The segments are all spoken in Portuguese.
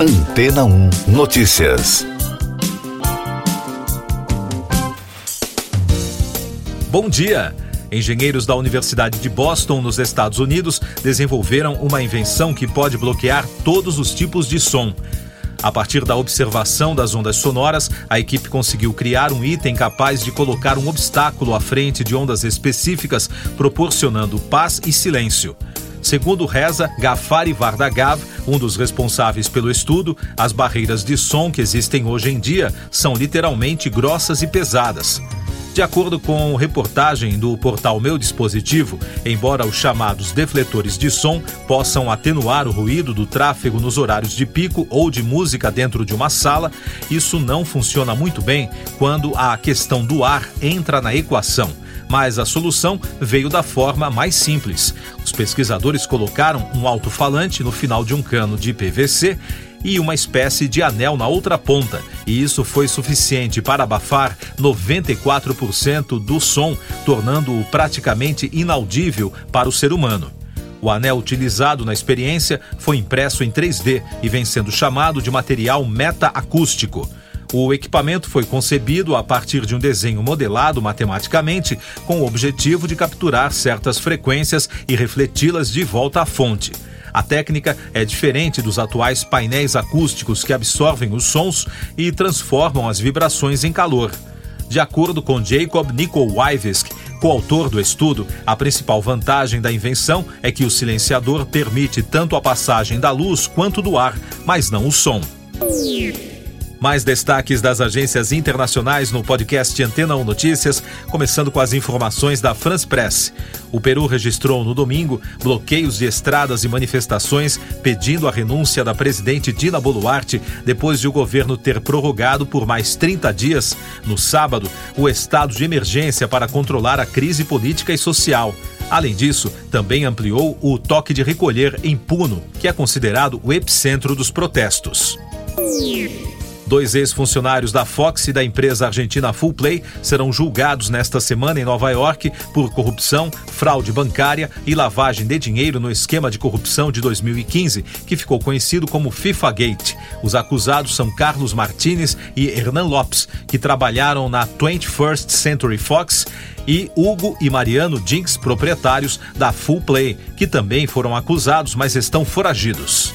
Antena 1 Notícias. Bom dia! Engenheiros da Universidade de Boston, nos Estados Unidos, desenvolveram uma invenção que pode bloquear todos os tipos de som. A partir da observação das ondas sonoras, a equipe conseguiu criar um item capaz de colocar um obstáculo à frente de ondas específicas, proporcionando paz e silêncio. Segundo reza Gafari Vardagav, um dos responsáveis pelo estudo, as barreiras de som que existem hoje em dia são literalmente grossas e pesadas. De acordo com reportagem do portal Meu Dispositivo, embora os chamados defletores de som possam atenuar o ruído do tráfego nos horários de pico ou de música dentro de uma sala, isso não funciona muito bem quando a questão do ar entra na equação mas a solução veio da forma mais simples. Os pesquisadores colocaram um alto-falante no final de um cano de PVC e uma espécie de anel na outra ponta, e isso foi suficiente para abafar 94% do som, tornando-o praticamente inaudível para o ser humano. O anel utilizado na experiência foi impresso em 3D e vem sendo chamado de material meta-acústico. O equipamento foi concebido a partir de um desenho modelado matematicamente com o objetivo de capturar certas frequências e refleti-las de volta à fonte. A técnica é diferente dos atuais painéis acústicos que absorvem os sons e transformam as vibrações em calor. De acordo com Jacob Nikolajewski, coautor do estudo, a principal vantagem da invenção é que o silenciador permite tanto a passagem da luz quanto do ar, mas não o som. Mais destaques das agências internacionais no podcast Antena 1 Notícias, começando com as informações da France Press. O Peru registrou no domingo bloqueios de estradas e manifestações pedindo a renúncia da presidente Dina Boluarte depois de o governo ter prorrogado por mais 30 dias, no sábado, o estado de emergência para controlar a crise política e social. Além disso, também ampliou o toque de recolher em Puno, que é considerado o epicentro dos protestos. Dois ex-funcionários da Fox e da empresa argentina Full Play serão julgados nesta semana em Nova York por corrupção, fraude bancária e lavagem de dinheiro no esquema de corrupção de 2015, que ficou conhecido como FIFA Gate. Os acusados são Carlos Martinez e Hernan Lopes, que trabalharam na 21st Century Fox e Hugo e Mariano Jinx, proprietários da Full Play, que também foram acusados, mas estão foragidos.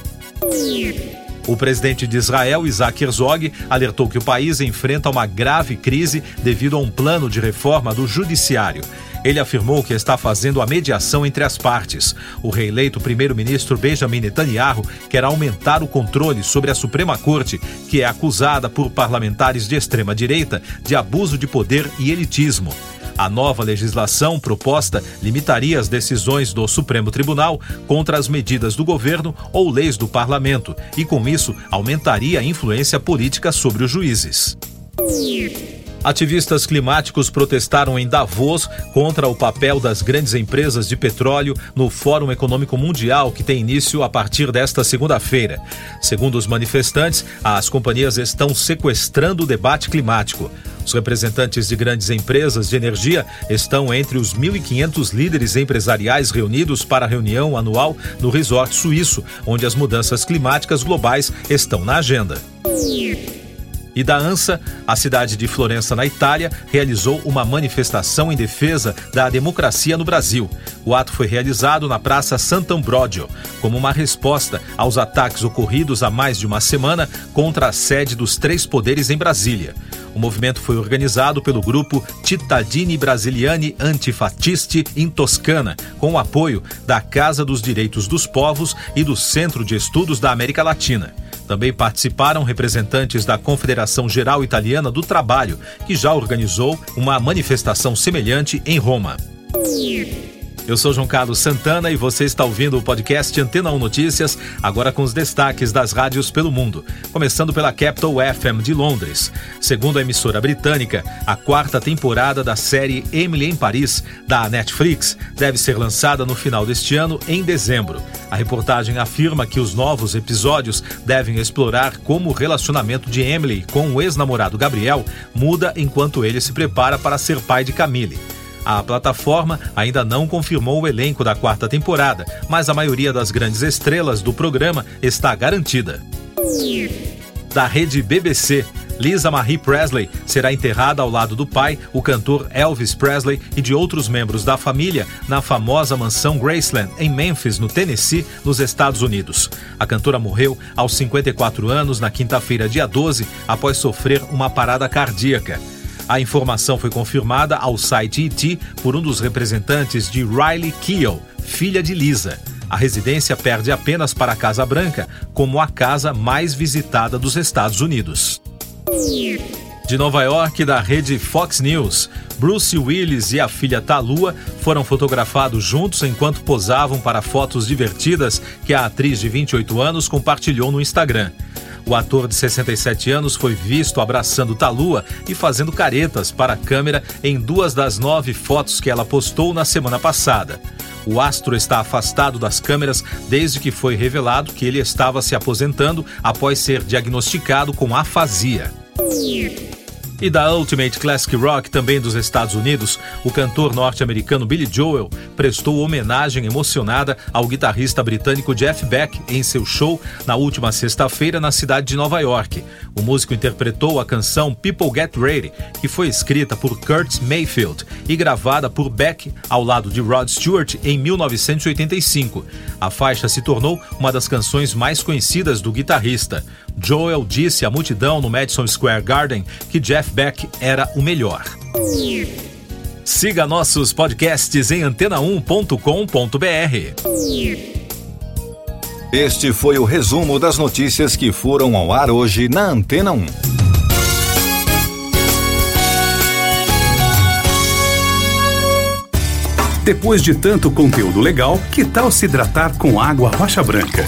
O presidente de Israel, Isaac Herzog, alertou que o país enfrenta uma grave crise devido a um plano de reforma do judiciário. Ele afirmou que está fazendo a mediação entre as partes. O reeleito primeiro-ministro Benjamin Netanyahu quer aumentar o controle sobre a Suprema Corte, que é acusada por parlamentares de extrema-direita de abuso de poder e elitismo. A nova legislação proposta limitaria as decisões do Supremo Tribunal contra as medidas do governo ou leis do parlamento e, com isso, aumentaria a influência política sobre os juízes. Ativistas climáticos protestaram em Davos contra o papel das grandes empresas de petróleo no Fórum Econômico Mundial que tem início a partir desta segunda-feira. Segundo os manifestantes, as companhias estão sequestrando o debate climático. Os representantes de grandes empresas de energia estão entre os 1.500 líderes empresariais reunidos para a reunião anual no resort suíço, onde as mudanças climáticas globais estão na agenda e da ANSA, a cidade de Florença, na Itália, realizou uma manifestação em defesa da democracia no Brasil. O ato foi realizado na Praça Sant'Ambrogio, como uma resposta aos ataques ocorridos há mais de uma semana contra a sede dos três poderes em Brasília. O movimento foi organizado pelo grupo Cittadini Brasiliani Antifatisti in Toscana, com o apoio da Casa dos Direitos dos Povos e do Centro de Estudos da América Latina. Também participaram representantes da Confederação Geral Italiana do Trabalho, que já organizou uma manifestação semelhante em Roma. Eu sou João Carlos Santana e você está ouvindo o podcast Antena 1 Notícias, agora com os destaques das rádios pelo mundo. Começando pela Capital FM de Londres. Segundo a emissora britânica, a quarta temporada da série Emily em Paris, da Netflix, deve ser lançada no final deste ano, em dezembro. A reportagem afirma que os novos episódios devem explorar como o relacionamento de Emily com o ex-namorado Gabriel muda enquanto ele se prepara para ser pai de Camille. A plataforma ainda não confirmou o elenco da quarta temporada, mas a maioria das grandes estrelas do programa está garantida. da rede BBC. Lisa Marie Presley será enterrada ao lado do pai, o cantor Elvis Presley, e de outros membros da família na famosa mansão Graceland, em Memphis, no Tennessee, nos Estados Unidos. A cantora morreu aos 54 anos na quinta-feira, dia 12, após sofrer uma parada cardíaca. A informação foi confirmada ao site ET por um dos representantes de Riley Keough, filha de Lisa. A residência perde apenas para a Casa Branca como a casa mais visitada dos Estados Unidos. De Nova York, da rede Fox News, Bruce Willis e a filha Talua foram fotografados juntos enquanto posavam para fotos divertidas que a atriz de 28 anos compartilhou no Instagram. O ator de 67 anos foi visto abraçando Talua e fazendo caretas para a câmera em duas das nove fotos que ela postou na semana passada. O astro está afastado das câmeras desde que foi revelado que ele estava se aposentando após ser diagnosticado com afasia. E da Ultimate Classic Rock, também dos Estados Unidos, o cantor norte-americano Billy Joel prestou homenagem emocionada ao guitarrista britânico Jeff Beck em seu show na última sexta-feira na cidade de Nova York. O músico interpretou a canção People Get Ready, que foi escrita por Kurt Mayfield e gravada por Beck ao lado de Rod Stewart em 1985. A faixa se tornou uma das canções mais conhecidas do guitarrista. Joel disse à multidão no Madison Square Garden que Jeff Beck era o melhor. Siga nossos podcasts em antena1.com.br. Este foi o resumo das notícias que foram ao ar hoje na Antena 1. Depois de tanto conteúdo legal, que tal se hidratar com água rocha branca?